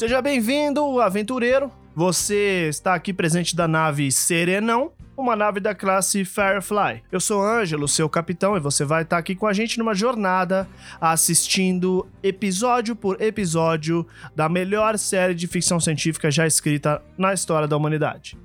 Seja bem-vindo, aventureiro. Você está aqui presente da nave Serenão, uma nave da classe Firefly. Eu sou Ângelo, seu capitão, e você vai estar aqui com a gente numa jornada assistindo episódio por episódio da melhor série de ficção científica já escrita na história da humanidade.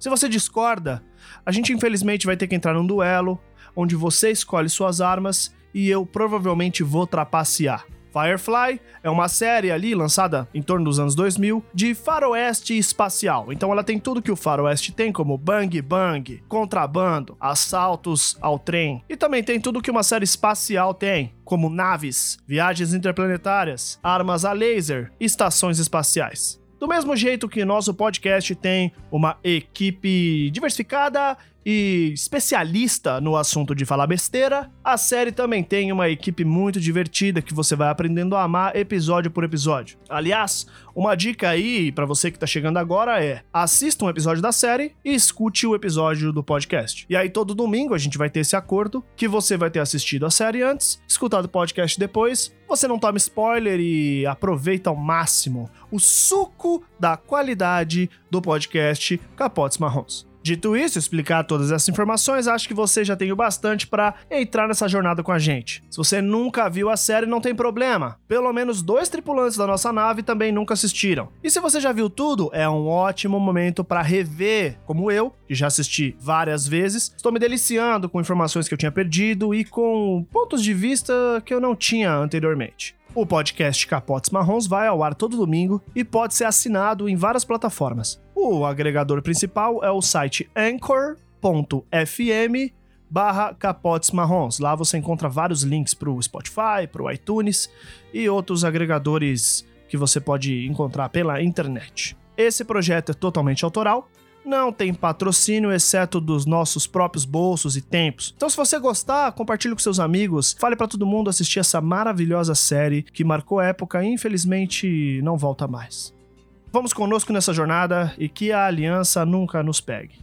Se você discorda, a gente infelizmente vai ter que entrar num duelo onde você escolhe suas armas e eu provavelmente vou trapacear. Firefly é uma série ali lançada em torno dos anos 2000 de faroeste espacial. Então ela tem tudo que o faroeste tem, como bang bang, contrabando, assaltos ao trem. E também tem tudo que uma série espacial tem, como naves, viagens interplanetárias, armas a laser, estações espaciais. Do mesmo jeito que nosso podcast tem uma equipe diversificada e especialista no assunto de falar besteira, a série também tem uma equipe muito divertida que você vai aprendendo a amar episódio por episódio. Aliás, uma dica aí para você que tá chegando agora é: assista um episódio da série e escute o episódio do podcast. E aí todo domingo a gente vai ter esse acordo que você vai ter assistido a série antes, escutado o podcast depois, você não toma spoiler e aproveita ao máximo o suco da qualidade do podcast Capotes Marrons. Dito isso, explicar todas essas informações, acho que você já tem o bastante para entrar nessa jornada com a gente. Se você nunca viu a série, não tem problema. Pelo menos dois tripulantes da nossa nave também nunca assistiram. E se você já viu tudo, é um ótimo momento para rever, como eu, que já assisti várias vezes. Estou me deliciando com informações que eu tinha perdido e com pontos de vista que eu não tinha anteriormente. O podcast Capotes Marrons vai ao ar todo domingo e pode ser assinado em várias plataformas. O agregador principal é o site anchor.fm barra capotes marrons. Lá você encontra vários links para o Spotify, para o iTunes e outros agregadores que você pode encontrar pela internet. Esse projeto é totalmente autoral, não tem patrocínio, exceto dos nossos próprios bolsos e tempos. Então, se você gostar, compartilhe com seus amigos, fale para todo mundo assistir essa maravilhosa série que marcou época e infelizmente não volta mais. Vamos conosco nessa jornada e que a aliança nunca nos pegue.